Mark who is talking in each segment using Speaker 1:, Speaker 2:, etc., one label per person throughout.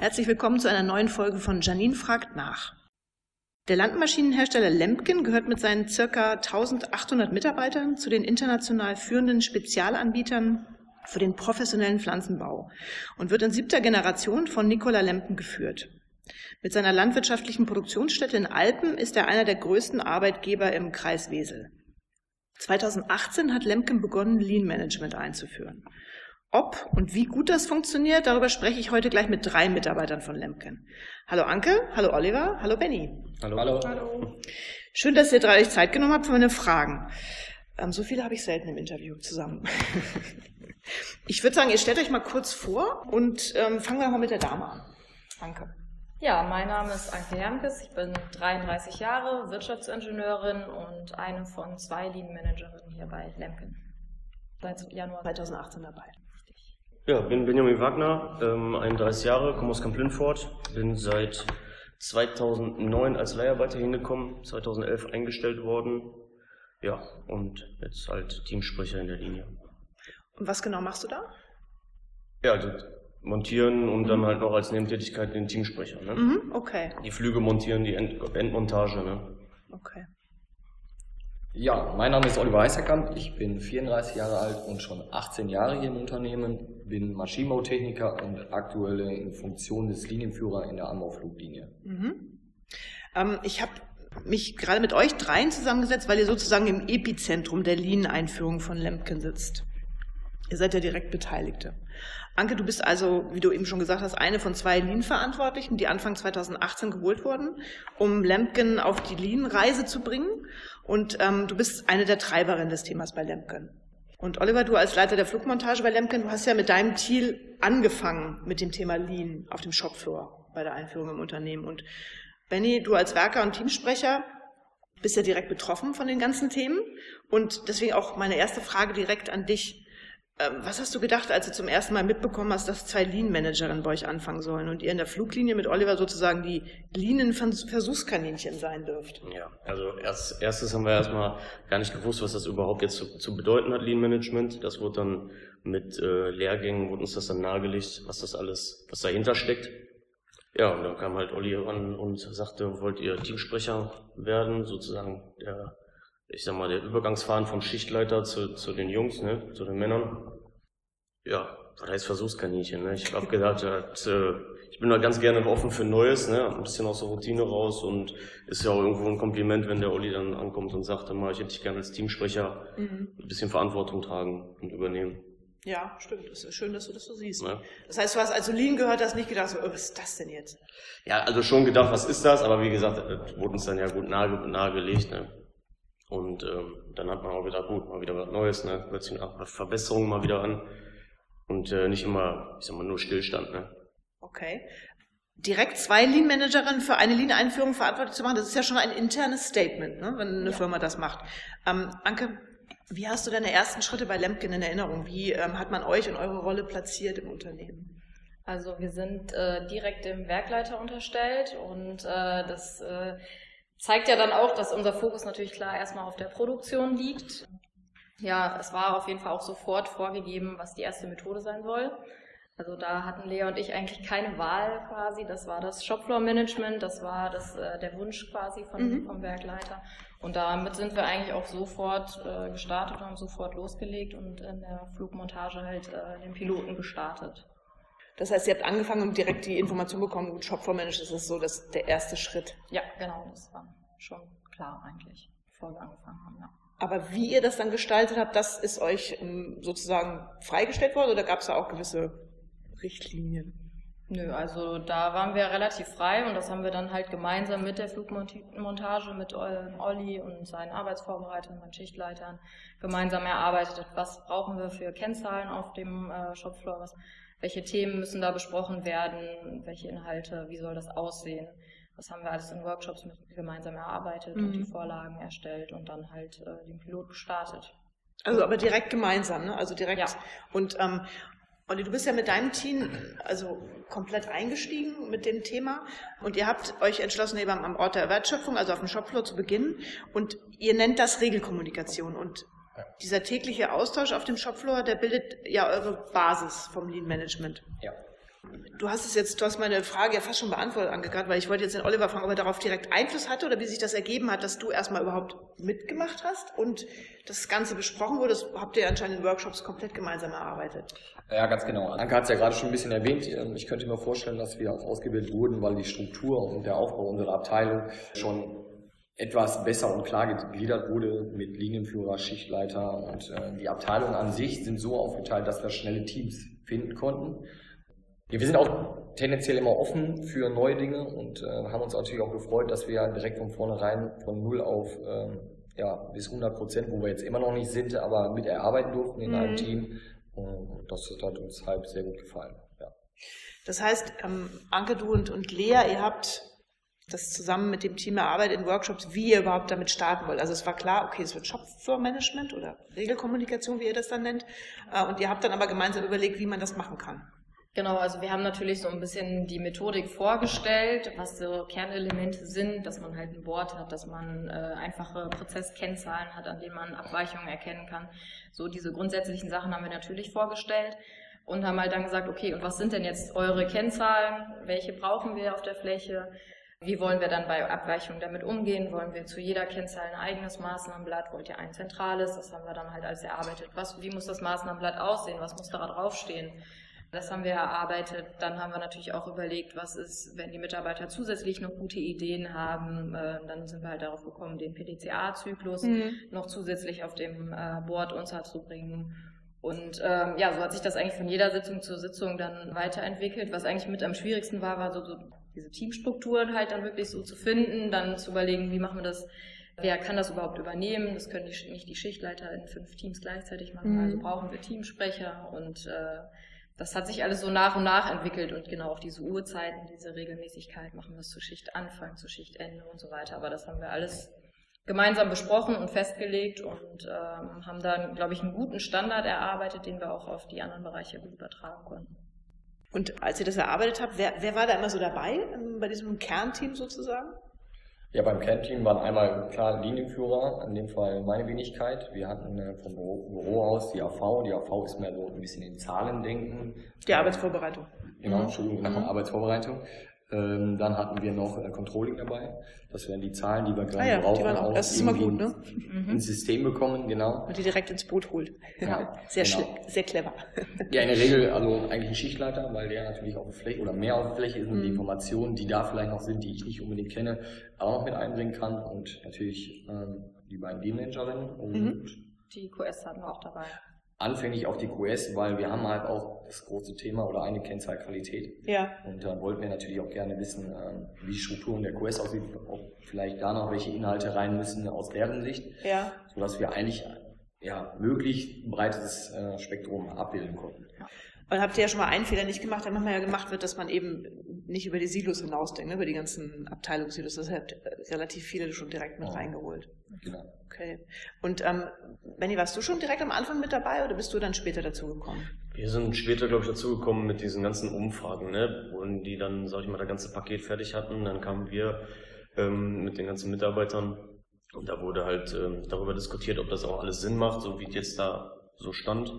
Speaker 1: Herzlich willkommen zu einer neuen Folge von Janine fragt nach. Der Landmaschinenhersteller Lemken gehört mit seinen circa 1800 Mitarbeitern zu den international führenden Spezialanbietern für den professionellen Pflanzenbau und wird in siebter Generation von Nikola Lemken geführt. Mit seiner landwirtschaftlichen Produktionsstätte in Alpen ist er einer der größten Arbeitgeber im Kreis Wesel. 2018 hat Lemken begonnen, Lean Management einzuführen. Ob und wie gut das funktioniert, darüber spreche ich heute gleich mit drei Mitarbeitern von Lemken. Hallo Anke, hallo Oliver, hallo Benny.
Speaker 2: Hallo. Hallo. hallo.
Speaker 1: Schön, dass ihr drei euch Zeit genommen habt für meine Fragen. Ähm, so viele habe ich selten im Interview zusammen. ich würde sagen, ihr stellt euch mal kurz vor und ähm, fangen wir mal mit der Dame an. Anke.
Speaker 3: Ja, mein Name ist Anke Hermkes. Ich bin 33 Jahre, Wirtschaftsingenieurin und eine von zwei Lean Managerinnen hier bei Lemken.
Speaker 1: Seit Januar 2018 dabei.
Speaker 2: Ja, bin Benjamin Wagner, ähm, 31 Jahre, komme aus Kamp-Lindfort, bin seit 2009 als Leiharbeiter hingekommen, 2011 eingestellt worden, ja, und jetzt halt Teamsprecher in der Linie.
Speaker 1: Und was genau machst du da?
Speaker 2: Ja, also montieren und mhm. dann halt noch als Nebentätigkeit den Teamsprecher. Ne?
Speaker 1: Mhm, okay.
Speaker 2: Die Flüge montieren, die End Endmontage. Ne?
Speaker 1: Okay.
Speaker 4: Ja, mein Name ist Oliver Heißerkamp, ich bin 34 Jahre alt und schon 18 Jahre hier im Unternehmen, bin Maschinenbautechniker und aktuell in Funktion des Linienführer in der Anbaufluglinie.
Speaker 1: Mhm. Ähm, ich habe mich gerade mit euch dreien zusammengesetzt, weil ihr sozusagen im Epizentrum der Lean-Einführung von Lemken sitzt. Ihr seid ja direkt Beteiligte. Anke, du bist also, wie du eben schon gesagt hast, eine von zwei Lean-Verantwortlichen, die Anfang 2018 geholt wurden, um Lemken auf die Lean-Reise zu bringen. Und ähm, du bist eine der Treiberinnen des Themas bei Lemken. Und Oliver, du als Leiter der Flugmontage bei Lemken, du hast ja mit deinem Ziel angefangen mit dem Thema Lean auf dem Shopfloor bei der Einführung im Unternehmen. Und Benny, du als Werker und Teamsprecher bist ja direkt betroffen von den ganzen Themen. Und deswegen auch meine erste Frage direkt an dich. Ähm, was hast du gedacht, als du zum ersten Mal mitbekommen hast, dass zwei Lean-Managerinnen bei euch anfangen sollen und ihr in der Fluglinie mit Oliver sozusagen die Lean-Versuchskaninchen sein dürft?
Speaker 2: Ja, also erst, erstes haben wir erstmal gar nicht gewusst, was das überhaupt jetzt zu, zu bedeuten hat, Lean-Management. Das wurde dann mit äh, Lehrgängen, wurde uns das dann nahegelegt, was das alles, was dahinter steckt. Ja, und dann kam halt Olli ran und sagte, wollt ihr Teamsprecher werden, sozusagen der ich sag mal, der Übergangsfahren vom Schichtleiter zu, zu den Jungs, ne, zu den Männern. Ja, was heißt Versuchskaninchen, ne? Ich habe gedacht, hat, äh, ich bin da ganz gerne offen für Neues, ne, ein bisschen aus der Routine raus und ist ja auch irgendwo ein Kompliment, wenn der Olli dann ankommt und sagt, dann mal, ich hätte dich gerne als Teamsprecher mhm. ein bisschen Verantwortung tragen und übernehmen.
Speaker 1: Ja, stimmt. Es ist schön, dass du das so siehst. Ja. Das heißt, du hast als du Lean gehört hast, nicht gedacht, so, oh, was ist das denn jetzt?
Speaker 2: Ja, also schon gedacht, was ist das? Aber wie gesagt, das wurde uns dann ja gut nahe, nahegelegt. Ne? Und ähm, dann hat man auch wieder gut, mal wieder was Neues, ne? Plötzlich eine Verbesserung mal wieder an. Und äh, nicht immer, ich sag mal, nur Stillstand, ne?
Speaker 1: Okay. Direkt zwei Lean-Managerinnen für eine Lean-Einführung verantwortlich zu machen, das ist ja schon ein internes Statement, ne? wenn eine ja. Firma das macht. Ähm, Anke, wie hast du deine ersten Schritte bei Lemken in Erinnerung? Wie ähm, hat man euch und eure Rolle platziert im Unternehmen?
Speaker 3: Also wir sind äh, direkt dem Werkleiter unterstellt und äh, das äh, zeigt ja dann auch, dass unser Fokus natürlich klar erstmal auf der Produktion liegt. Ja, es war auf jeden Fall auch sofort vorgegeben, was die erste Methode sein soll. Also da hatten Lea und ich eigentlich keine Wahl quasi. Das war das Shopfloor-Management, das war das, äh, der Wunsch quasi von, mhm. vom Werkleiter. Und damit sind wir eigentlich auch sofort äh, gestartet und haben sofort losgelegt und in der Flugmontage halt äh, den Piloten gestartet.
Speaker 1: Das heißt, ihr habt angefangen und direkt die Information bekommen, gut, Shopfloor-Manager, das ist so das, der erste Schritt.
Speaker 3: Ja, genau, das war schon klar eigentlich, bevor wir angefangen haben, ja.
Speaker 1: Aber wie ihr das dann gestaltet habt, das ist euch ähm, sozusagen freigestellt worden oder gab es da auch gewisse Richtlinien?
Speaker 3: Nö, also da waren wir relativ frei und das haben wir dann halt gemeinsam mit der Flugmontage, mit Olli und seinen Arbeitsvorbereitern, meinen Schichtleitern gemeinsam erarbeitet. Was brauchen wir für Kennzahlen auf dem äh, Shopfloor? Was, welche Themen müssen da besprochen werden? Welche Inhalte? Wie soll das aussehen? Das haben wir alles in Workshops mit, gemeinsam erarbeitet mhm. und die Vorlagen erstellt und dann halt äh, den Pilot gestartet.
Speaker 1: Also aber direkt gemeinsam, ne? Also direkt. Ja. Und ähm, Olli, du bist ja mit deinem Team also komplett eingestiegen mit dem Thema und ihr habt euch entschlossen, eben am Ort der Wertschöpfung, also auf dem Shopfloor zu beginnen und ihr nennt das Regelkommunikation und dieser tägliche Austausch auf dem Shopfloor, der bildet ja eure Basis vom Lean Management.
Speaker 4: Ja.
Speaker 1: Du hast es jetzt, du hast meine Frage ja fast schon beantwortet, angekratzt, weil ich wollte jetzt den Oliver fragen, ob er darauf direkt Einfluss hatte oder wie sich das ergeben hat, dass du erstmal überhaupt mitgemacht hast und das Ganze besprochen wurde. Das habt ihr anscheinend in Workshops komplett gemeinsam erarbeitet.
Speaker 4: Ja, ganz genau. Anke hat es ja gerade schon ein bisschen erwähnt. Ich könnte mir vorstellen, dass wir auch ausgebildet wurden, weil die Struktur und der Aufbau unserer Abteilung schon etwas besser und klar gegliedert wurde mit Linienführer, Schichtleiter und äh, die Abteilungen an sich sind so aufgeteilt, dass wir schnelle Teams finden konnten. Ja, wir sind auch tendenziell immer offen für neue Dinge und äh, haben uns natürlich auch gefreut, dass wir direkt von vornherein von null auf ähm, ja, bis 100 Prozent, wo wir jetzt immer noch nicht sind, aber mit erarbeiten durften in mhm. einem Team. Und das hat uns halt sehr gut gefallen. Ja.
Speaker 1: Das heißt, ähm, Anke, du und, und Lea, ihr habt das zusammen mit dem Team erarbeitet in Workshops, wie ihr überhaupt damit starten wollt. Also es war klar, okay, es wird Shopfloor-Management oder Regelkommunikation, wie ihr das dann nennt. Äh, und ihr habt dann aber gemeinsam überlegt, wie man das machen kann.
Speaker 3: Genau, also wir haben natürlich so ein bisschen die Methodik vorgestellt, was so Kernelemente sind, dass man halt ein Board hat, dass man äh, einfache Prozesskennzahlen hat, an denen man Abweichungen erkennen kann. So diese grundsätzlichen Sachen haben wir natürlich vorgestellt und haben halt dann gesagt, okay, und was sind denn jetzt eure Kennzahlen? Welche brauchen wir auf der Fläche? Wie wollen wir dann bei Abweichungen damit umgehen? Wollen wir zu jeder Kennzahl ein eigenes Maßnahmenblatt? Wollt ihr ein zentrales? Das haben wir dann halt als erarbeitet. Was, wie muss das Maßnahmenblatt aussehen? Was muss da draufstehen? Das haben wir erarbeitet. Dann haben wir natürlich auch überlegt, was ist, wenn die Mitarbeiter zusätzlich noch gute Ideen haben. Äh, dann sind wir halt darauf gekommen, den PDCA-Zyklus mhm. noch zusätzlich auf dem äh, Board unterzubringen. Und ähm, ja, so hat sich das eigentlich von jeder Sitzung zur Sitzung dann weiterentwickelt. Was eigentlich mit am schwierigsten war, war so, so diese Teamstrukturen halt dann wirklich so zu finden, dann zu überlegen, wie machen wir das Wer kann das überhaupt übernehmen? Das können die, nicht die Schichtleiter in fünf Teams gleichzeitig machen. Mhm. Also brauchen wir Teamsprecher und äh, das hat sich alles so nach und nach entwickelt und genau auf diese Uhrzeiten, diese Regelmäßigkeit, machen wir es zu Schichtanfang, zu Schichtende und so weiter. Aber das haben wir alles gemeinsam besprochen und festgelegt und ähm, haben dann, glaube ich, einen guten Standard erarbeitet, den wir auch auf die anderen Bereiche gut übertragen konnten.
Speaker 1: Und als ihr das erarbeitet habt, wer, wer war da immer so dabei ähm, bei diesem Kernteam sozusagen?
Speaker 4: Ja, beim Kernteam waren einmal klar Linienführer, in dem Fall meine Wenigkeit. Wir hatten äh, vom Büro, Büro, aus die AV. Die AV ist mehr so ein bisschen in Zahlen denken.
Speaker 1: Die Arbeitsvorbereitung.
Speaker 4: Genau, Entschuldigung, nach genau, Arbeitsvorbereitung. Ähm, dann hatten wir noch äh, Controlling dabei. Das wären die Zahlen, die wir gerade ah ja, brauchen,
Speaker 1: auch, das ist immer gut, ne?
Speaker 4: Mhm. ins System bekommen, genau.
Speaker 1: Und die direkt ins Boot holt. Ja, sehr, genau. sehr clever.
Speaker 4: Ja, in der Regel also eigentlich ein Schichtleiter, weil der natürlich auf der Fläche oder mehr auf der Fläche ist und mhm. die Informationen, die da vielleicht noch sind, die ich nicht unbedingt kenne, auch noch mit einbringen kann. Und natürlich ähm, die beiden D-Managerinnen und mhm.
Speaker 3: die QS hatten wir auch dabei
Speaker 4: anfänglich auch die QS, weil wir haben halt auch das große Thema oder eine Kennzahl Qualität.
Speaker 1: Ja.
Speaker 4: Und dann wollten wir natürlich auch gerne wissen, ähm, wie die Strukturen der QS aussieht, ob vielleicht da noch welche Inhalte rein müssen aus deren Sicht.
Speaker 1: Ja.
Speaker 4: Sodass wir eigentlich ja, möglichst breites äh, Spektrum abbilden konnten.
Speaker 1: Und habt ihr ja schon mal einen Fehler nicht gemacht, der manchmal ja gemacht wird, dass man eben nicht über die Silos hinausdenkt, ne, über die ganzen Abteilungssilos. Das hat relativ viele schon direkt mit ja. reingeholt.
Speaker 4: Genau.
Speaker 1: Okay. Und ähm, Benny, warst du schon direkt am Anfang mit dabei oder bist du dann später dazugekommen?
Speaker 2: Wir sind später, glaube ich, dazugekommen mit diesen ganzen Umfragen, ne? wo die dann, sag ich mal, das ganze Paket fertig hatten. Dann kamen wir ähm, mit den ganzen Mitarbeitern und da wurde halt ähm, darüber diskutiert, ob das auch alles Sinn macht, so wie jetzt da so stand.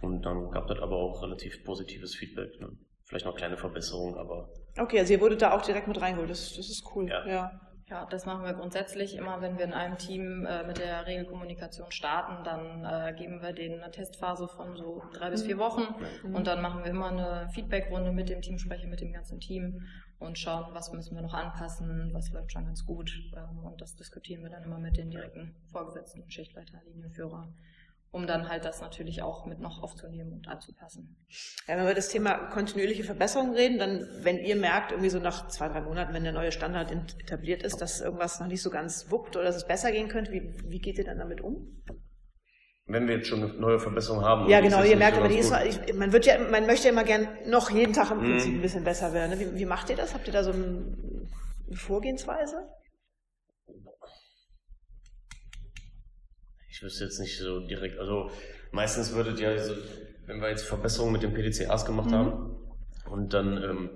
Speaker 2: Und dann gab es aber auch relativ positives Feedback. Ne? Vielleicht noch kleine Verbesserungen, aber.
Speaker 1: Okay, also ihr wurdet da auch direkt mit reingeholt. Das, das ist cool.
Speaker 3: Ja. ja. Ja, das machen wir grundsätzlich immer, wenn wir in einem Team äh, mit der Regelkommunikation starten, dann äh, geben wir denen eine Testphase von so drei bis vier mhm. Wochen mhm. und dann machen wir immer eine Feedbackrunde mit dem Teamsprecher, mit dem ganzen Team und schauen, was müssen wir noch anpassen, was läuft schon ganz gut ähm, und das diskutieren wir dann immer mit den direkten Vorgesetzten, Schichtleiter, Linienführer um dann halt das natürlich auch mit noch aufzunehmen und anzupassen.
Speaker 1: Ja, wenn wir das Thema kontinuierliche Verbesserung reden, dann, wenn ihr merkt, irgendwie so nach zwei, drei Monaten, wenn der neue Standard etabliert ist, dass irgendwas noch nicht so ganz wuckt oder dass es besser gehen könnte, wie, wie geht ihr dann damit um?
Speaker 2: Wenn wir jetzt schon eine neue Verbesserung haben.
Speaker 1: Ja, genau, ihr merkt, aber die ist, ich, man wird ja, man möchte ja immer gern noch jeden Tag im Prinzip mhm. ein bisschen besser werden. Wie, wie macht ihr das? Habt ihr da so eine Vorgehensweise?
Speaker 2: Ich wüsste jetzt nicht so direkt, also meistens würdet ihr, also wenn wir jetzt Verbesserungen mit den PDCAs gemacht mhm. haben und dann ähm,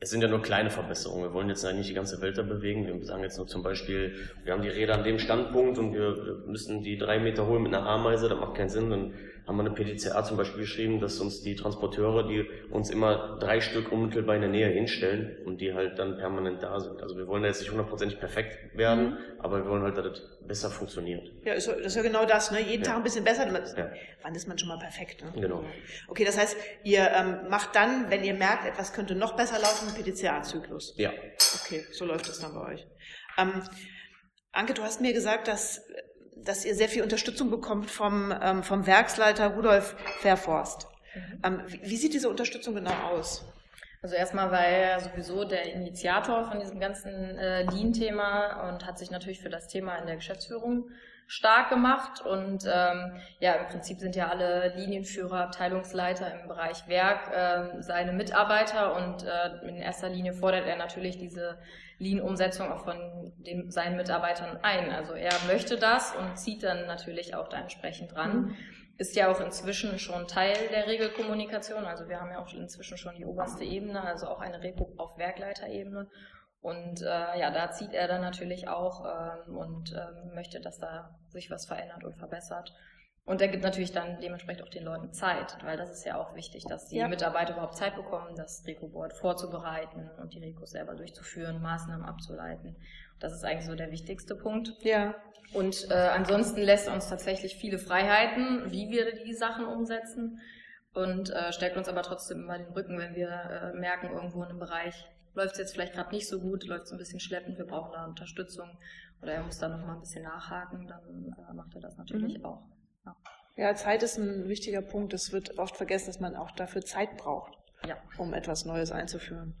Speaker 2: es sind ja nur kleine Verbesserungen. Wir wollen jetzt eigentlich nicht die ganze Welt da bewegen. Wir sagen jetzt nur zum Beispiel, wir haben die Räder an dem Standpunkt und wir müssen die drei Meter holen mit einer Ameise. Das macht keinen Sinn. Dann haben wir eine PDCA zum Beispiel geschrieben, dass uns die Transporteure, die uns immer drei Stück unmittelbar in der Nähe hinstellen und die halt dann permanent da sind. Also wir wollen da jetzt nicht hundertprozentig perfekt werden, mhm. aber wir wollen halt, dass das besser funktioniert.
Speaker 1: Ja, das ist ja genau das, ne? Jeden ja. Tag ein bisschen besser. Ja. Wann ist man schon mal perfekt? Ne?
Speaker 2: Genau.
Speaker 1: Okay, das heißt, ihr ähm, macht dann, wenn ihr merkt, etwas könnte noch besser laufen, einen PDCA-Zyklus.
Speaker 2: Ja.
Speaker 1: Okay, so läuft das dann bei euch. Ähm, Anke, du hast mir gesagt, dass dass ihr sehr viel Unterstützung bekommt vom, ähm, vom Werksleiter Rudolf Verforst. Mhm. Ähm, wie, wie sieht diese Unterstützung genau aus?
Speaker 3: Also erstmal war er sowieso der Initiator von diesem ganzen äh, Lean-Thema und hat sich natürlich für das Thema in der Geschäftsführung stark gemacht. Und ähm, ja, im Prinzip sind ja alle Linienführer, Abteilungsleiter im Bereich Werk äh, seine Mitarbeiter und äh, in erster Linie fordert er natürlich diese Lean-Umsetzung auch von den, seinen Mitarbeitern ein. Also er möchte das und zieht dann natürlich auch da entsprechend dran. Mhm. Ist ja auch inzwischen schon Teil der Regelkommunikation. Also wir haben ja auch inzwischen schon die oberste Ebene, also auch eine Rego auf Werkleiterebene. Und äh, ja, da zieht er dann natürlich auch ähm, und ähm, möchte, dass da sich was verändert und verbessert. Und er gibt natürlich dann dementsprechend auch den Leuten Zeit, weil das ist ja auch wichtig, dass die ja. Mitarbeiter überhaupt Zeit bekommen, das Reco-Board vorzubereiten und die Recos selber durchzuführen, Maßnahmen abzuleiten. Das ist eigentlich so der wichtigste Punkt.
Speaker 1: Ja.
Speaker 3: Und äh, ansonsten lässt uns tatsächlich viele Freiheiten, wie wir die Sachen umsetzen und äh, stärkt uns aber trotzdem immer den Rücken, wenn wir äh, merken, irgendwo in einem Bereich läuft es jetzt vielleicht gerade nicht so gut, läuft es ein bisschen schleppend, wir brauchen da Unterstützung oder er muss da noch mal ein bisschen nachhaken, dann äh, macht er das natürlich mhm. auch.
Speaker 1: Ja. ja, Zeit ist ein wichtiger Punkt. Es wird oft vergessen, dass man auch dafür Zeit braucht, ja. um etwas Neues einzuführen.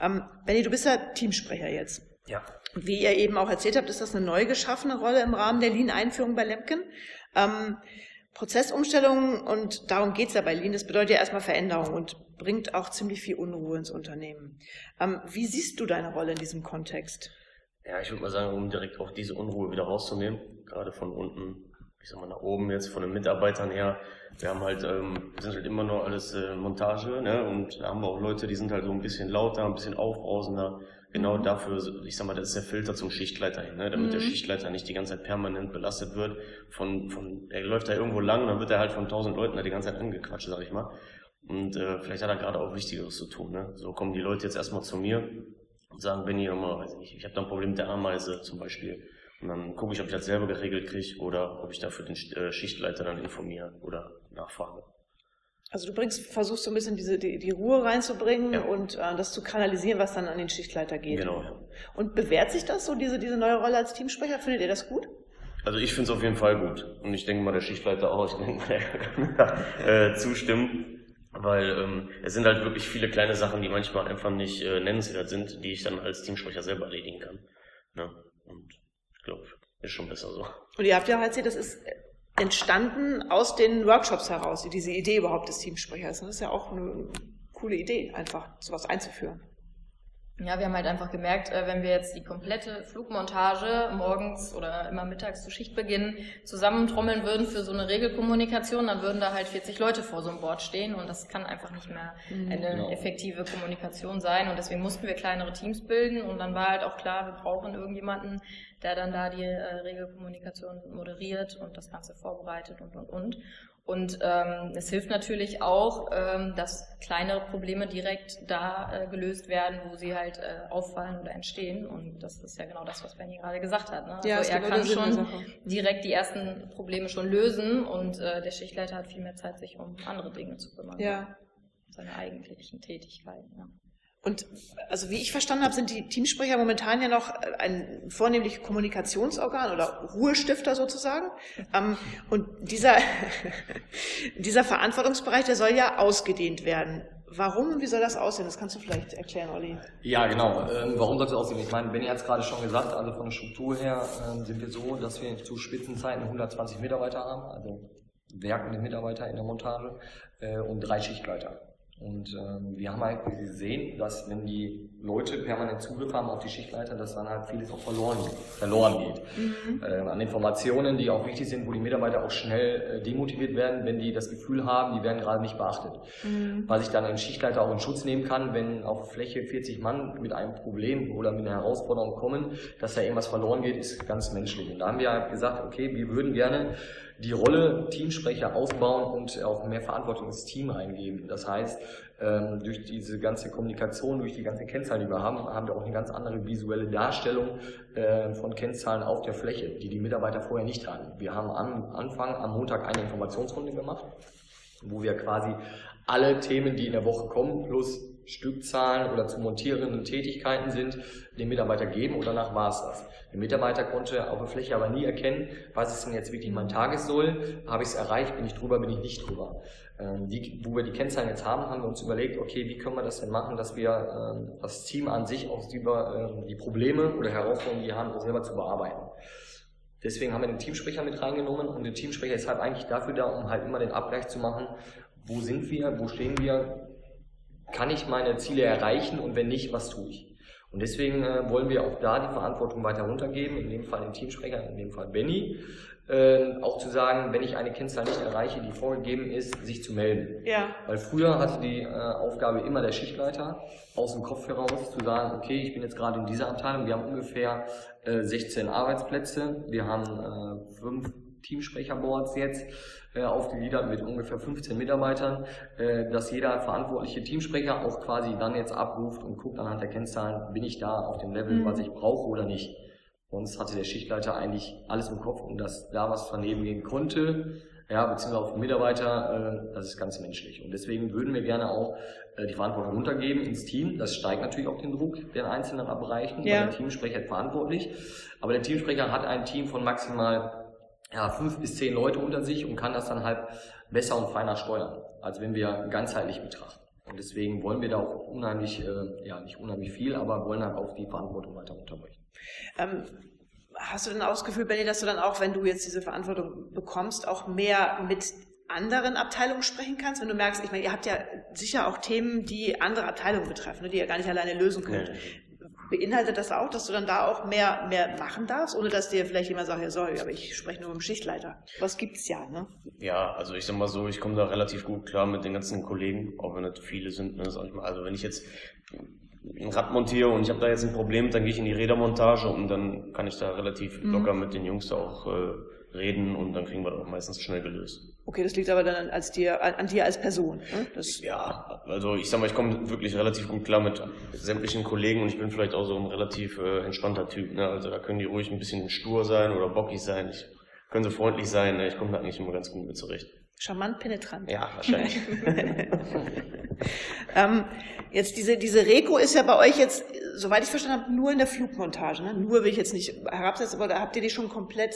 Speaker 1: Ähm, Benny, du bist ja Teamsprecher jetzt.
Speaker 2: Ja.
Speaker 1: Wie ihr eben auch erzählt habt, ist das eine neu geschaffene Rolle im Rahmen der Lean-Einführung bei Lemken. Ähm, Prozessumstellungen, und darum geht's ja bei Lean, das bedeutet ja erstmal Veränderung und bringt auch ziemlich viel Unruhe ins Unternehmen. Ähm, wie siehst du deine Rolle in diesem Kontext?
Speaker 2: Ja, ich würde mal sagen, um direkt auch diese Unruhe wieder rauszunehmen, gerade von unten ich sag mal, nach oben jetzt von den Mitarbeitern her, wir haben halt, ähm, sind halt immer noch alles äh, Montage, ne? Und da haben wir auch Leute, die sind halt so ein bisschen lauter, ein bisschen aufbrausender. Genau mhm. dafür, ich sag mal, das ist der Filter zum Schichtleiter hin, ne? damit mhm. der Schichtleiter nicht die ganze Zeit permanent belastet wird. Von, von, er läuft da irgendwo lang, dann wird er halt von tausend Leuten da die ganze Zeit angequatscht, sag ich mal. Und äh, vielleicht hat er gerade auch Wichtigeres zu tun. Ne? So kommen die Leute jetzt erstmal zu mir und sagen, Benny, mal, weiß nicht, ich habe da ein Problem mit der Ameise zum Beispiel. Und dann gucke ich, ob ich das selber geregelt kriege oder ob ich dafür den äh, Schichtleiter dann informiere oder nachfrage.
Speaker 1: Also du bringst, versuchst so ein bisschen diese, die, die Ruhe reinzubringen ja. und äh, das zu kanalisieren, was dann an den Schichtleiter geht.
Speaker 2: Genau. Ja.
Speaker 1: Und bewährt sich das so, diese, diese neue Rolle als Teamsprecher? Findet ihr das gut?
Speaker 2: Also ich finde es auf jeden Fall gut. Und ich denke mal, der Schichtleiter auch. Ich denke mal, der kann äh, zustimmen. Weil ähm, es sind halt wirklich viele kleine Sachen, die manchmal einfach nicht äh, nennenswert sind, die ich dann als Teamsprecher selber erledigen kann. Ne? Und ich glaube, ist schon besser so.
Speaker 1: Und ihr habt ja auch erzählt, das ist entstanden aus den Workshops heraus, diese Idee überhaupt des Teamsprechers. Das ist ja auch eine coole Idee, einfach sowas einzuführen.
Speaker 3: Ja, wir haben halt einfach gemerkt, äh, wenn wir jetzt die komplette Flugmontage morgens oder immer mittags zu Schichtbeginn zusammentrommeln würden für so eine Regelkommunikation, dann würden da halt 40 Leute vor so einem Board stehen und das kann einfach nicht mehr mhm. eine genau. effektive Kommunikation sein und deswegen mussten wir kleinere Teams bilden und dann war halt auch klar, wir brauchen irgendjemanden, der dann da die äh, Regelkommunikation moderiert und das Ganze vorbereitet und und und. Und ähm, es hilft natürlich auch, ähm, dass kleinere Probleme direkt da äh, gelöst werden, wo sie halt äh, auffallen oder entstehen. Und das ist ja genau das, was Benny gerade gesagt hat. Ne?
Speaker 1: Ja, also er kann schon
Speaker 3: direkt die ersten Probleme schon lösen und äh, der Schichtleiter hat viel mehr Zeit, sich um andere Dinge zu kümmern.
Speaker 1: Ja.
Speaker 3: Seine eigentlichen Tätigkeiten. Ja.
Speaker 1: Und also wie ich verstanden habe, sind die Teamsprecher momentan ja noch ein vornehmlich Kommunikationsorgan oder Ruhestifter sozusagen. Ähm, und dieser, dieser Verantwortungsbereich, der soll ja ausgedehnt werden. Warum und wie soll das aussehen? Das kannst du vielleicht erklären, Olli.
Speaker 4: Ja, genau. Ähm, warum soll das aussehen? Ich meine, Benny hat es gerade schon gesagt, also von der Struktur her ähm, sind wir so, dass wir zu Spitzenzeiten 120 Mitarbeiter haben, also werkende Mitarbeiter in der Montage äh, und drei Schichtleiter. Und ähm, wir haben halt gesehen, dass wenn die Leute permanent Zugriff haben auf die Schichtleiter, dass dann halt vieles auch verloren, verloren geht. Mhm. Äh, an Informationen, die auch wichtig sind, wo die Mitarbeiter auch schnell äh, demotiviert werden, wenn die das Gefühl haben, die werden gerade nicht beachtet. Mhm. Weil sich dann ein Schichtleiter auch in Schutz nehmen kann, wenn auf Fläche 40 Mann mit einem Problem oder mit einer Herausforderung kommen, dass da irgendwas verloren geht, ist ganz menschlich. Und da haben wir halt gesagt, okay, wir würden gerne die Rolle Teamsprecher ausbauen und auch mehr Verantwortung ins Team reingeben. Das heißt, ähm, durch diese ganze Kommunikation, durch die ganze Kennzahlen, die wir haben, haben wir auch eine ganz andere visuelle Darstellung äh, von Kennzahlen auf der Fläche, die die Mitarbeiter vorher nicht hatten. Wir haben am Anfang am Montag eine Informationsrunde gemacht, wo wir quasi alle Themen, die in der Woche kommen, plus Stückzahlen oder zu montierenden Tätigkeiten sind, dem Mitarbeiter geben und danach war es das. Der Mitarbeiter konnte auf der Fläche aber nie erkennen, was ist denn jetzt wirklich mein Tagessoll, habe ich es erreicht, bin ich drüber, bin ich nicht drüber. Ähm, die, wo wir die Kennzahlen jetzt haben, haben wir uns überlegt, okay, wie können wir das denn machen, dass wir ähm, das Team an sich auch über ähm, die Probleme oder Herausforderungen, die wir haben, selber zu bearbeiten. Deswegen haben wir den Teamsprecher mit reingenommen und der Teamsprecher ist halt eigentlich dafür da, um halt immer den Abgleich zu machen, wo sind wir, wo stehen wir, kann ich meine Ziele erreichen und wenn nicht, was tue ich? Und deswegen äh, wollen wir auch da die Verantwortung weiter runtergeben, in dem Fall den Teamsprecher, in dem Fall Benny, äh, auch zu sagen, wenn ich eine Kennzahl nicht erreiche, die vorgegeben ist, sich zu melden. Ja. Weil früher hatte die äh, Aufgabe immer der Schichtleiter, aus dem Kopf heraus zu sagen, okay, ich bin jetzt gerade in dieser Abteilung, wir haben ungefähr äh, 16 Arbeitsplätze, wir haben äh, fünf Teamsprecherboards jetzt äh, aufgegliedert mit ungefähr 15 Mitarbeitern, äh, dass jeder verantwortliche Teamsprecher auch quasi dann jetzt abruft und guckt anhand der Kennzahlen, bin ich da auf dem Level, mhm. was ich brauche oder nicht. Sonst hatte der Schichtleiter eigentlich alles im Kopf und dass da was daneben gehen konnte, ja, beziehungsweise auf den Mitarbeiter, äh, das ist ganz menschlich. Und deswegen würden wir gerne auch äh, die Verantwortung runtergeben ins Team. Das steigt natürlich auch den Druck den einzelnen Bereichen, ja. weil der Teamsprecher ist verantwortlich. Aber der Teamsprecher hat ein Team von maximal ja, fünf bis zehn Leute unter sich und kann das dann halt besser und feiner steuern, als wenn wir ganzheitlich betrachten. Und deswegen wollen wir da auch unheimlich, äh, ja nicht unheimlich viel, aber wollen halt auch die Verantwortung weiter unterbrechen. Ähm,
Speaker 1: hast du denn auch das Gefühl, Benny, dass du dann auch, wenn du jetzt diese Verantwortung bekommst, auch mehr mit anderen Abteilungen sprechen kannst, wenn du merkst, ich meine, ihr habt ja sicher auch Themen, die andere Abteilungen betreffen, ne, die ihr gar nicht alleine lösen könnt. Nee. Beinhaltet das auch, dass du dann da auch mehr, mehr machen darfst, ohne dass dir vielleicht jemand sagt, ja sorry, aber ich spreche nur mit dem Schichtleiter. Was gibt's ja, ne?
Speaker 2: Ja, also ich sag mal so, ich komme da relativ gut klar mit den ganzen Kollegen, auch wenn das viele sind, ne. Also wenn ich jetzt ein Rad montiere und ich habe da jetzt ein Problem, dann gehe ich in die Rädermontage und dann kann ich da relativ mhm. locker mit den Jungs da auch äh, reden und dann kriegen wir das auch meistens schnell gelöst.
Speaker 1: Okay, das liegt aber dann als dir, an, dir als Person. Ne?
Speaker 2: Das ja, also ich sag mal, ich komme wirklich relativ gut klar mit sämtlichen Kollegen und ich bin vielleicht auch so ein relativ äh, entspannter Typ. Ne? Also da können die ruhig ein bisschen stur sein oder bockig sein. Ich, können sie freundlich sein. Ne? Ich komme da eigentlich immer ganz gut mit zurecht.
Speaker 1: Charmant penetrant.
Speaker 2: Ja, wahrscheinlich.
Speaker 1: ähm, jetzt diese, diese Reko ist ja bei euch jetzt, soweit ich verstanden habe, nur in der Flugmontage. Ne? Nur will ich jetzt nicht herabsetzen, aber da habt ihr die schon komplett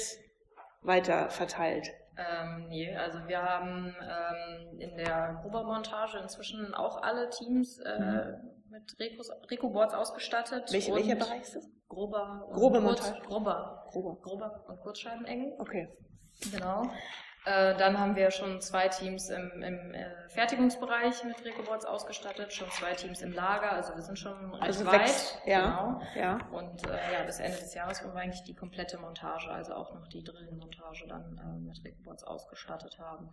Speaker 1: weiter verteilt?
Speaker 3: Ähm, nee, also wir haben ähm, in der Gruber-Montage inzwischen auch alle Teams äh, mhm. mit Reco-Boards ausgestattet.
Speaker 1: Welche, welcher Bereich ist das?
Speaker 3: Grober
Speaker 1: Grobe Montage.
Speaker 3: Grober. Grober. Grober und Kurzscheibenengen.
Speaker 1: Okay.
Speaker 3: Genau. Äh, dann haben wir schon zwei Teams im, im äh, Fertigungsbereich mit Recoboards ausgestattet, schon zwei Teams im Lager, also wir sind schon recht also weit. Wächst,
Speaker 1: ja, genau. ja.
Speaker 3: Und äh, ja, bis Ende des Jahres wollen wir eigentlich die komplette Montage, also auch noch die Drillenmontage dann äh, mit Recoboards ausgestattet haben.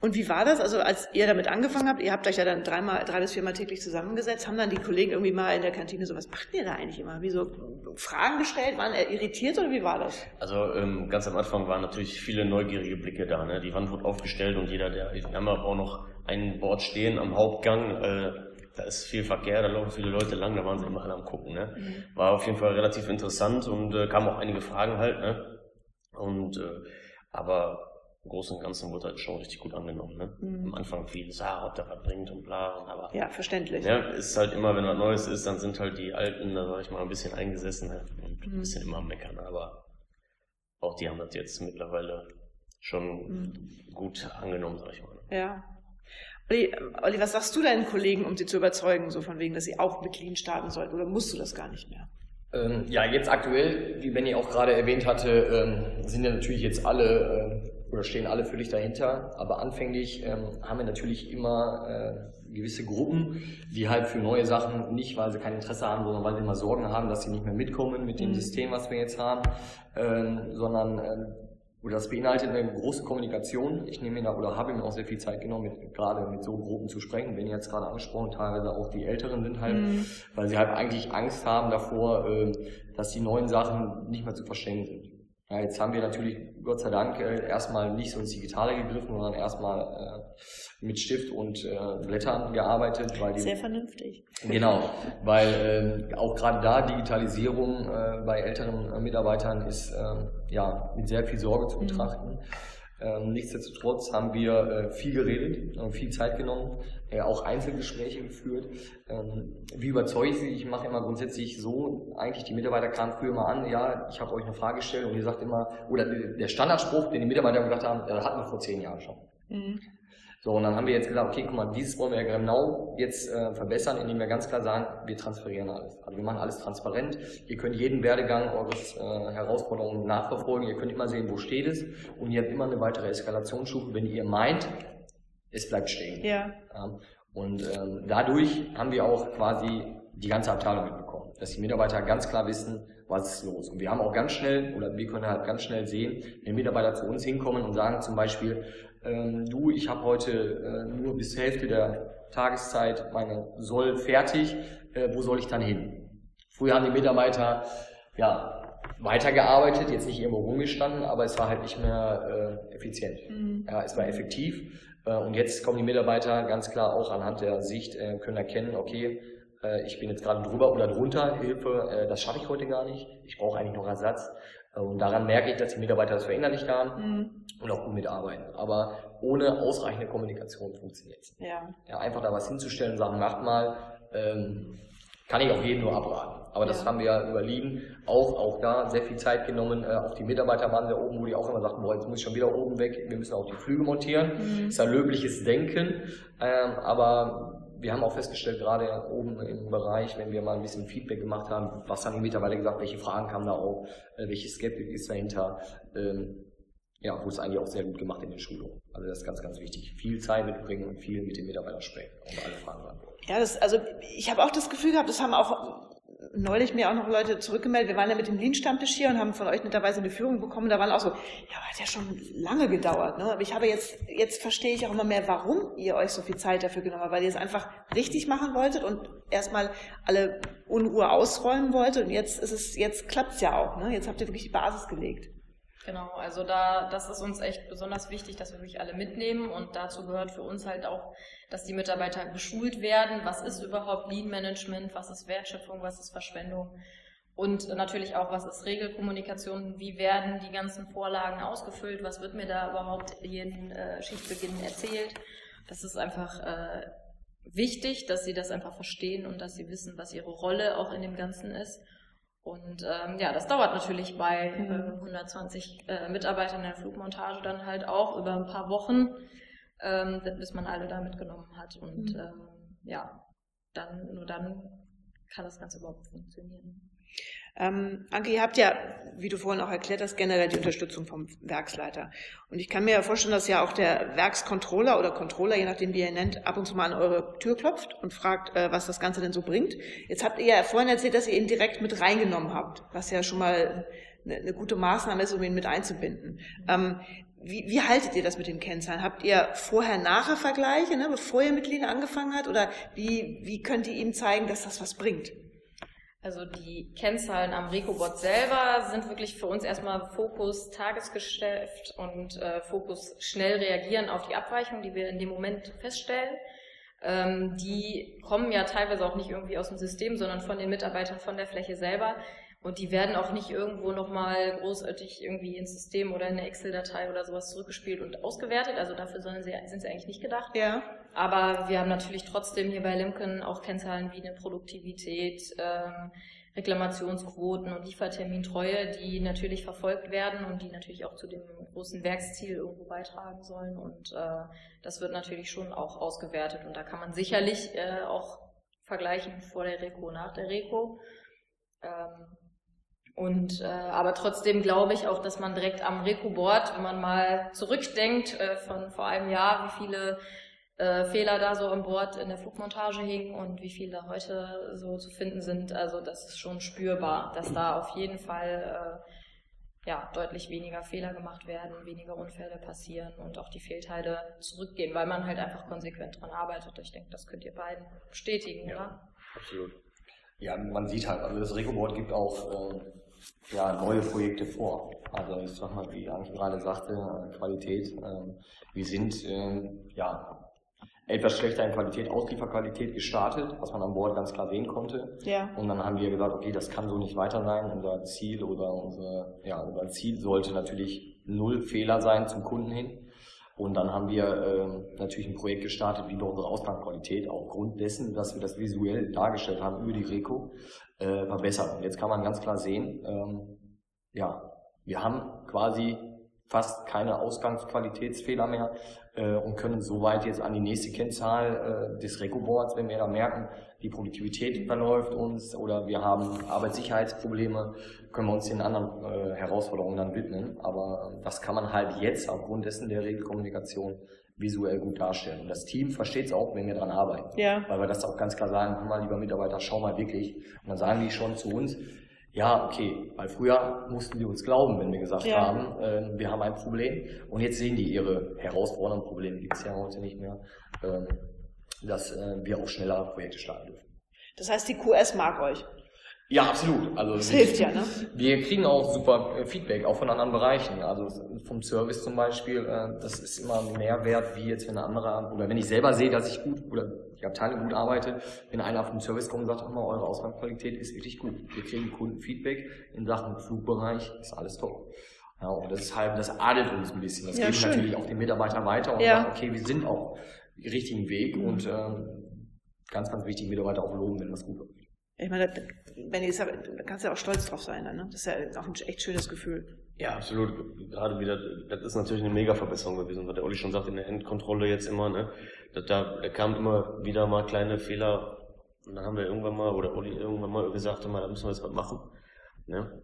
Speaker 1: Und wie war das? Also als ihr damit angefangen habt, ihr habt euch ja dann dreimal, drei bis viermal täglich zusammengesetzt, haben dann die Kollegen irgendwie mal in der Kantine so, was macht ihr da eigentlich immer? Wie so Fragen gestellt, waren er irritiert oder wie war das?
Speaker 2: Also ähm, ganz am Anfang waren natürlich viele neugierige Blicke da. Ne? Die Wand wurde aufgestellt und jeder, der, wir haben auch noch ein Board stehen am Hauptgang, äh, da ist viel Verkehr, da laufen viele Leute lang, da waren sie immer alle am gucken. Ne? Mhm. War auf jeden Fall relativ interessant und äh, kamen auch einige Fragen halt. Ne? Und äh, aber im Großen und Ganzen wurde halt schon richtig gut angenommen. Ne? Mhm. Am Anfang viel, ah, ob der was bringt und bla. Aber
Speaker 1: ja, verständlich.
Speaker 2: Ja, ist halt immer, wenn was Neues ist, dann sind halt die Alten, da sag ich mal, ein bisschen eingesessen ne? und mhm. ein bisschen immer meckern. Aber auch die haben das jetzt mittlerweile schon mhm. gut angenommen, sag ich mal.
Speaker 1: Ja. Olli, Olli, was sagst du deinen Kollegen, um sie zu überzeugen, so von wegen, dass sie auch mit Lean starten sollten? Oder musst du das gar nicht mehr?
Speaker 4: Ähm, ja, jetzt aktuell, wie Benny auch gerade erwähnt hatte, ähm, sind ja natürlich jetzt alle äh, oder stehen alle völlig dahinter. Aber anfänglich ähm, haben wir natürlich immer äh, gewisse Gruppen, die halt für neue Sachen nicht, weil sie kein Interesse haben, sondern weil sie immer Sorgen haben, dass sie nicht mehr mitkommen mit dem mhm. System, was wir jetzt haben, ähm, sondern äh, oder das beinhaltet eine große Kommunikation. Ich nehme mir da oder habe mir auch sehr viel Zeit genommen, mit, gerade mit so Gruppen zu sprechen. Wenn ihr jetzt gerade angesprochen, teilweise auch die Älteren sind halt, mhm. weil sie halt eigentlich Angst haben davor, äh, dass die neuen Sachen nicht mehr zu verstehen sind. Ja, jetzt haben wir natürlich, Gott sei Dank, äh, erstmal nicht so ins Digitale gegriffen, sondern erstmal äh, mit Stift und äh, Blättern gearbeitet.
Speaker 1: Weil die, Sehr vernünftig.
Speaker 4: Genau, weil äh, auch gerade da Digitalisierung äh, bei älteren äh, Mitarbeitern ist äh, ja mit sehr viel Sorge zu mhm. betrachten. Mhm. Ähm, nichtsdestotrotz haben wir äh, viel geredet, äh, viel Zeit genommen, äh, auch Einzelgespräche geführt. Ähm, wie überzeuge ich sie? Ich mache immer grundsätzlich so, eigentlich die Mitarbeiter kamen früher mal an, ja, ich habe euch eine Frage gestellt und ihr sagt immer, oder der Standardspruch, den die Mitarbeiter gesagt haben, äh, hatten wir vor zehn Jahren schon. Mhm. So, und dann haben wir jetzt gesagt, okay, guck mal, dieses wollen wir ja genau jetzt äh, verbessern, indem wir ganz klar sagen, wir transferieren alles. Also wir machen alles transparent. Ihr könnt jeden Werdegang eures äh, Herausforderungen nachverfolgen. Ihr könnt immer sehen, wo steht es. Und ihr habt immer eine weitere Eskalationsstufe, wenn ihr meint, es bleibt stehen.
Speaker 1: Ja.
Speaker 4: ja. Und ähm, dadurch haben wir auch quasi die ganze Abteilung mitbekommen, dass die Mitarbeiter ganz klar wissen, was ist los. Und wir haben auch ganz schnell, oder wir können halt ganz schnell sehen, wenn Mitarbeiter zu uns hinkommen und sagen zum Beispiel, ähm, du, ich habe heute äh, nur bis zur Hälfte der Tageszeit meine Soll fertig, äh, wo soll ich dann hin? Früher haben die Mitarbeiter ja weitergearbeitet, jetzt nicht irgendwo rumgestanden, aber es war halt nicht mehr äh, effizient. Mhm. Ja, es war effektiv. Äh, und jetzt kommen die Mitarbeiter ganz klar auch anhand der Sicht, äh, können erkennen, okay, äh, ich bin jetzt gerade drüber oder drunter, Hilfe, äh, das schaffe ich heute gar nicht, ich brauche eigentlich noch Ersatz. Und daran merke ich, dass die Mitarbeiter das verinnerlicht haben mhm. und auch gut mitarbeiten. Aber ohne ausreichende Kommunikation funktioniert es.
Speaker 1: Ja.
Speaker 4: ja. Einfach da was hinzustellen und sagen, macht mal, ähm, kann ich auch jedem nur abraten. Aber das ja. haben wir ja überliegen. Auch, auch da sehr viel Zeit genommen. Äh, auch die Mitarbeiter waren da oben, wo die auch immer sagten, boah, jetzt muss ich schon wieder oben weg. Wir müssen auch die Flüge montieren. Mhm. Das ist ein löbliches Denken. Ähm, aber wir haben auch festgestellt, gerade oben im Bereich, wenn wir mal ein bisschen Feedback gemacht haben, was haben die Mitarbeiter gesagt, welche Fragen kamen da auf, äh, welche Skeptik ist dahinter, ähm, ja, wurde es eigentlich auch sehr gut gemacht in den Schulungen. Also das ist ganz, ganz wichtig. Viel Zeit mitbringen und viel mit den Mitarbeitern sprechen und alle Fragen beantworten.
Speaker 1: Ja, das, also ich habe auch das Gefühl gehabt, das haben auch neulich mir auch noch Leute zurückgemeldet, wir waren ja mit dem Lean-Stammtisch hier und haben von euch netterweise eine Führung bekommen, da waren auch so, ja, hat ja schon lange gedauert, ne? aber ich habe jetzt, jetzt verstehe ich auch immer mehr, warum ihr euch so viel Zeit dafür genommen habt, weil ihr es einfach richtig machen wolltet und erstmal alle Unruhe ausräumen wolltet und jetzt ist es, jetzt klappt's ja auch, ne? jetzt habt ihr wirklich die Basis gelegt.
Speaker 3: Genau, also da, das ist uns echt besonders wichtig, dass wir wirklich alle mitnehmen und dazu gehört für uns halt auch, dass die Mitarbeiter geschult werden. Was ist überhaupt Lean Management? Was ist Wertschöpfung? Was ist Verschwendung? Und natürlich auch, was ist Regelkommunikation? Wie werden die ganzen Vorlagen ausgefüllt? Was wird mir da überhaupt jeden äh, Schichtbeginn erzählt? Das ist einfach äh, wichtig, dass sie das einfach verstehen und dass sie wissen, was ihre Rolle auch in dem Ganzen ist. Und ähm, ja, das dauert natürlich bei äh, 120 äh, Mitarbeitern in der Flugmontage dann halt auch über ein paar Wochen, ähm, bis man alle da mitgenommen hat. Und mhm. ähm, ja, dann nur dann kann das Ganze überhaupt funktionieren.
Speaker 1: Ähm, Anke, ihr habt ja, wie du vorhin auch erklärt hast, generell die Unterstützung vom Werksleiter. Und ich kann mir ja vorstellen, dass ja auch der Werkscontroller oder Controller, je nachdem wie ihr nennt, ab und zu mal an eure Tür klopft und fragt, äh, was das Ganze denn so bringt. Jetzt habt ihr ja vorhin erzählt, dass ihr ihn direkt mit reingenommen habt, was ja schon mal eine, eine gute Maßnahme ist, um ihn mit einzubinden. Ähm, wie, wie haltet ihr das mit den Kennzahlen? Habt ihr Vorher-Nachher-Vergleiche, ne, bevor ihr mit Lean angefangen habt? Oder wie, wie könnt ihr ihm zeigen, dass das was bringt?
Speaker 3: Also die Kennzahlen am Recobot selber sind wirklich für uns erstmal Fokus Tagesgeschäft und äh, Fokus schnell reagieren auf die Abweichung, die wir in dem Moment feststellen. Ähm, die kommen ja teilweise auch nicht irgendwie aus dem System, sondern von den Mitarbeitern von der Fläche selber. Und die werden auch nicht irgendwo nochmal großartig irgendwie ins System oder in eine Excel-Datei oder sowas zurückgespielt und ausgewertet. Also dafür sind sie, sind sie eigentlich nicht gedacht.
Speaker 1: Ja.
Speaker 3: Aber wir haben natürlich trotzdem hier bei Limken auch Kennzahlen wie eine Produktivität, ähm, Reklamationsquoten und Liefertermintreue, die natürlich verfolgt werden und die natürlich auch zu dem großen Werksziel irgendwo beitragen sollen. Und äh, das wird natürlich schon auch ausgewertet. Und da kann man sicherlich äh, auch vergleichen vor der Reko, nach der Reko. Ähm, und äh, aber trotzdem glaube ich auch, dass man direkt am Reco-Board, wenn man mal zurückdenkt äh, von vor einem Jahr, wie viele äh, Fehler da so an Bord in der Flugmontage hingen und wie viele da heute so zu finden sind. Also das ist schon spürbar, dass da auf jeden Fall äh, ja, deutlich weniger Fehler gemacht werden, weniger Unfälle passieren und auch die Fehlteile zurückgehen, weil man halt einfach konsequent dran arbeitet. Ich denke, das könnt ihr beiden bestätigen, ja, oder?
Speaker 2: Absolut.
Speaker 4: Ja, man sieht halt, also das Recoboard gibt auch äh, ja, neue Projekte vor. Also ich sag mal, wie Anke gerade sagte, äh, Qualität. Äh, wir sind äh, ja etwas schlechter in Qualität, Auslieferqualität gestartet, was man an Bord ganz klar sehen konnte.
Speaker 1: Ja.
Speaker 4: Und dann haben wir gesagt, okay, das kann so nicht weiter sein. Unser Ziel oder unser, ja, unser Ziel sollte natürlich null Fehler sein zum Kunden hin. Und dann haben wir äh, natürlich ein Projekt gestartet, wie bei unserer Ausgangsqualität, aufgrund dessen, dass wir das visuell dargestellt haben über die Reco, äh, verbessert. Jetzt kann man ganz klar sehen, ähm, ja, wir haben quasi fast keine Ausgangsqualitätsfehler mehr äh, und können soweit jetzt an die nächste Kennzahl äh, des Reco-Boards, wenn wir da merken, die Produktivität verläuft uns oder wir haben Arbeitssicherheitsprobleme, können wir uns den anderen äh, Herausforderungen dann widmen. Aber das kann man halt jetzt aufgrund dessen der Regelkommunikation visuell gut darstellen. Und das Team versteht es auch, wenn wir daran arbeiten.
Speaker 1: Ja.
Speaker 4: Weil wir das auch ganz klar sagen, hör mal, lieber Mitarbeiter, schau mal wirklich. Und dann sagen die schon zu uns, ja, okay, weil früher mussten die uns glauben, wenn wir gesagt
Speaker 1: Ja.
Speaker 4: haben, äh, wir haben ein Problem. Und jetzt sehen die ihre herausfordernden Probleme, gibt es ja heute nicht mehr, ähm, dass äh, wir auch schneller Projekte starten dürfen.
Speaker 1: Das heißt, die QS mag euch.
Speaker 4: Ja, absolut. Also
Speaker 1: Das
Speaker 4: wir-
Speaker 1: hilft ja, ne?
Speaker 4: Wir kriegen auch super äh, Feedback, auch von anderen Bereichen. Also vom Service zum Beispiel, äh, das ist immer mehr wert, wie jetzt wenn ein anderer, oder wenn ich selber sehe, dass ich gut oder die Abteilung gut arbeitet, wenn einer vom Service kommt und sagt, immer eure Ausgangsqualität ist wirklich gut. Wir kriegen Kundenfeedback in Sachen Flugbereich, ist alles top. Ja, und das ist halt, das adelt uns ein bisschen. Das
Speaker 1: Ja,
Speaker 4: geben natürlich auch den Mitarbeitern weiter und
Speaker 1: Ja.
Speaker 4: sagen, okay, wir sind auf dem richtigen Weg
Speaker 1: Mhm.
Speaker 4: und ähm, ganz, ganz wichtig, Mitarbeiter auch loben, wenn das gut läuft.
Speaker 1: Ich meine, da- wenn ihr, da kannst du ja auch stolz drauf sein, dann, ne? Das ist ja auch ein echt schönes Gefühl.
Speaker 2: Ja, absolut. Gerade wieder, das ist natürlich eine Mega-Verbesserung gewesen, was der Olli schon sagt, in der Endkontrolle jetzt immer, ne? Da, da, kamen immer wieder mal kleine Fehler und dann haben wir irgendwann mal, oder Olli irgendwann mal gesagt, mal, da müssen wir jetzt was machen, ne?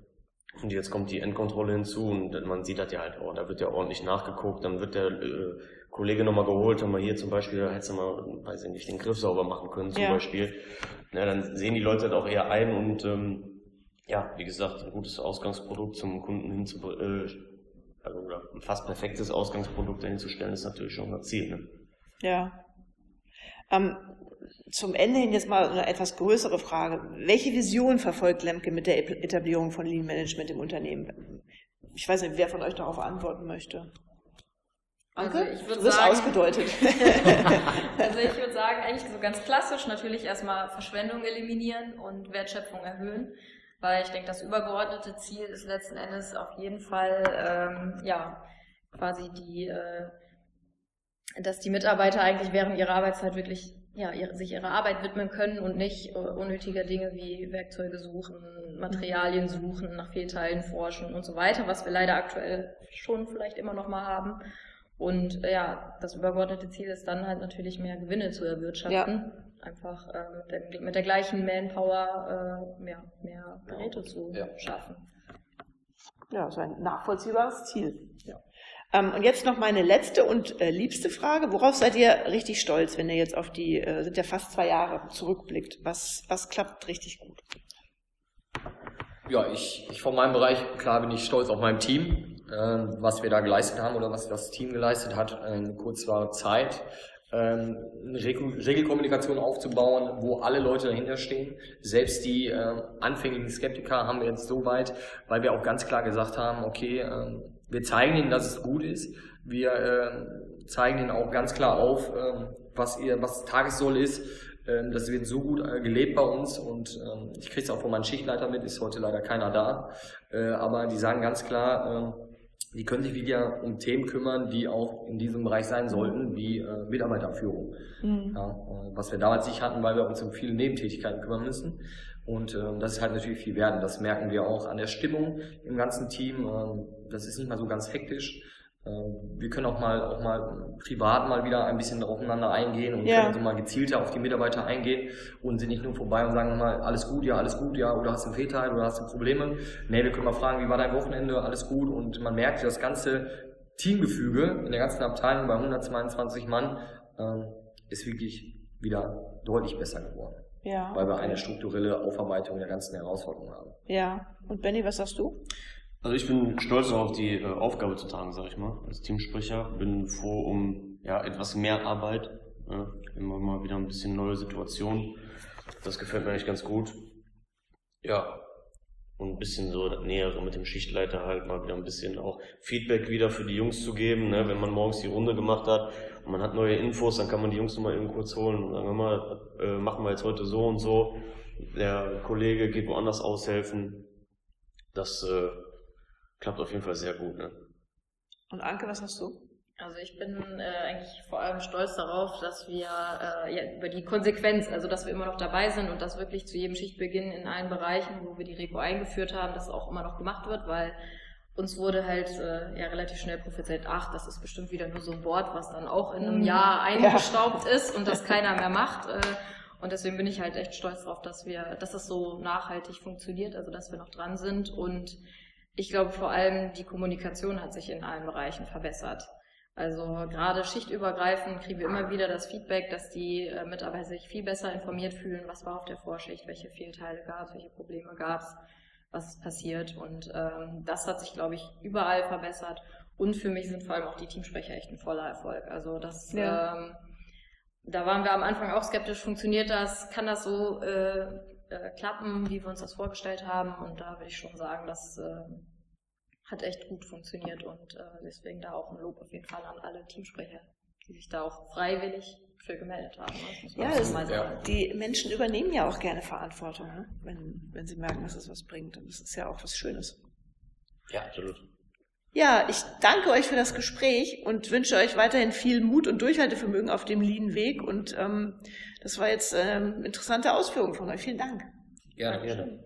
Speaker 2: Und jetzt kommt die Endkontrolle hinzu und man sieht das ja halt, oh, da wird ja ordentlich nachgeguckt, dann wird der äh, Kollege nochmal geholt, und mal hier zum Beispiel, da hättest du mal, weiß ich nicht, den Griff sauber machen können zum
Speaker 1: Ja.
Speaker 2: Beispiel. Ja, dann sehen die Leute das auch eher ein und ähm, ja, wie gesagt, ein gutes Ausgangsprodukt zum Kunden hinzubringen, äh, also ein fast perfektes Ausgangsprodukt dahinzustellen, ist natürlich schon das Ziel. Ne?
Speaker 1: Ja. Ähm, zum Ende hin jetzt mal eine etwas größere Frage. Welche Vision verfolgt Lemke mit der Etablierung von Lean Management im Unternehmen? Ich weiß nicht, wer von euch darauf antworten möchte. Anke?
Speaker 3: Also ich würd
Speaker 1: du wirst
Speaker 3: sagen-
Speaker 1: ausgedeutet.
Speaker 3: Also ich würde sagen, eigentlich so ganz klassisch natürlich erstmal Verschwendung eliminieren und Wertschöpfung erhöhen, weil ich denke, das übergeordnete Ziel ist letzten Endes auf jeden Fall ähm, ja quasi die, äh, dass die Mitarbeiter eigentlich während ihrer Arbeitszeit wirklich ja ihre, sich ihrer Arbeit widmen können und nicht äh, unnötiger Dinge wie Werkzeuge suchen, Materialien suchen, nach Fehlteilen forschen und so weiter, was wir leider aktuell schon vielleicht immer noch mal haben. Und äh, ja, das übergeordnete Ziel ist dann halt natürlich mehr Gewinne zu erwirtschaften. Einfach äh, mit, der, mit der gleichen Manpower äh, mehr, mehr Geräte zu
Speaker 4: Ja.
Speaker 3: schaffen.
Speaker 1: Ja, so ein nachvollziehbares Ziel.
Speaker 4: Ja.
Speaker 1: Ähm, und jetzt noch meine letzte und äh, liebste Frage. Worauf seid ihr richtig stolz, wenn ihr jetzt auf die, äh, sind ja fast zwei Jahre zurückblickt? Was, was klappt richtig gut?
Speaker 4: Ja, ich, ich von meinem Bereich, klar bin ich stolz auf mein Team, ähm, was wir da geleistet haben oder was das Team geleistet hat in kurzer Zeit. Ähm, eine Regel- Regelkommunikation aufzubauen, wo alle Leute dahinter stehen. Selbst die ähm, anfänglichen Skeptiker haben wir jetzt so weit, weil wir auch ganz klar gesagt haben, okay, ähm, wir zeigen ihnen, dass es gut ist. Wir ähm, zeigen ihnen auch ganz klar auf, ähm, was ihr, was Tagessoll ist. Ähm, das wird so gut äh, gelebt bei uns und ich kriege es auch von meinem Schichtleiter mit, ist heute leider keiner da. Äh, aber die sagen ganz klar, die können sich wieder um Themen kümmern, die auch in diesem Bereich sein sollten, wie äh, Mitarbeiterführung. Ja, äh, was wir damals nicht hatten, weil wir uns um viele Nebentätigkeiten kümmern müssen. Und ähm, das ist halt natürlich viel wert. Und das merken wir auch an der Stimmung im ganzen Team. Ähm, das ist nicht mal so ganz hektisch. Ähm, wir können auch mal auch mal privat mal wieder ein bisschen aufeinander eingehen und
Speaker 1: Ja.
Speaker 4: können so mal gezielter auf die Mitarbeiter eingehen und sind nicht nur vorbei und sagen mal alles gut, ja, alles gut, ja, oder hast du einen Fehlteil oder hast du Probleme. Nee, wir können mal fragen, wie war dein Wochenende, alles gut und man merkt das ganze Teamgefüge in der ganzen Abteilung bei 122 Mann, ähm, ist wirklich wieder deutlich besser geworden.
Speaker 1: Ja.
Speaker 4: Weil wir eine strukturelle Aufarbeitung der ganzen Herausforderungen haben.
Speaker 1: Ja. Und Benny, was sagst du?
Speaker 2: Also ich bin stolz auf die äh, Aufgabe zu tragen, sag ich mal, als Teamsprecher. Bin froh um ja etwas mehr Arbeit, ja, immer mal wieder ein bisschen neue Situationen. Das gefällt mir eigentlich ganz gut. Ja, und ein bisschen so das Nähere mit dem Schichtleiter halt mal wieder ein bisschen auch Feedback wieder für die Jungs zu geben, ne? wenn man morgens die Runde gemacht hat und man hat neue Infos, dann kann man die Jungs nochmal eben kurz holen und sagen, mal, äh, machen wir jetzt heute so und so. Der Kollege geht woanders aushelfen. Das äh, klappt auf jeden Fall sehr gut. Ne?
Speaker 1: Und Anke, was hast du?
Speaker 3: Also ich bin äh, eigentlich vor allem stolz darauf, dass wir äh, ja, über die Konsequenz, also dass wir immer noch dabei sind und dass wirklich zu jedem Schichtbeginn in allen Bereichen, wo wir die Repo eingeführt haben, das auch immer noch gemacht wird, weil uns wurde halt äh, ja relativ schnell prophezeit, ach, das ist bestimmt wieder nur so ein Wort, was dann auch in einem
Speaker 1: Mhm.
Speaker 3: Jahr eingestaubt ist und das keiner mehr macht. Äh, und deswegen bin ich halt echt stolz darauf, dass wir, dass das so nachhaltig funktioniert, also dass wir noch dran sind. Und ich glaube vor allem die Kommunikation hat sich in allen Bereichen verbessert. Also gerade schichtübergreifend kriegen wir immer wieder das Feedback, dass die äh, Mitarbeiter sich viel besser informiert fühlen, was war auf der Vorschicht, welche Fehlteile gab es, welche Probleme gab es, was ist passiert. Und ähm, das hat sich, glaube ich, überall verbessert. Und für mich sind vor allem auch die Teamsprecher echt ein voller Erfolg. Also das,
Speaker 1: Ja.
Speaker 3: ähm, da waren wir am Anfang auch skeptisch, funktioniert das, kann das so äh, äh, klappen, wie wir uns das vorgestellt haben. Und da würde ich schon sagen, dass äh, hat echt gut funktioniert und äh, deswegen da auch ein Lob auf jeden Fall an alle Teamsprecher, die sich da auch freiwillig für gemeldet haben. Das
Speaker 1: Ja,
Speaker 3: auch
Speaker 1: das,
Speaker 3: mal sagen.
Speaker 1: die Menschen übernehmen ja auch gerne Verantwortung, ne? wenn, wenn sie merken, dass es was bringt. Und das ist ja auch was Schönes.
Speaker 2: Ja, absolut.
Speaker 1: Ja, ich danke euch für das Gespräch und wünsche euch weiterhin viel Mut und Durchhaltevermögen auf dem Lean-Weg. Und ähm, das war jetzt ähm, interessante Ausführungen von euch. Vielen Dank.
Speaker 4: Gerne.
Speaker 2: Gerne.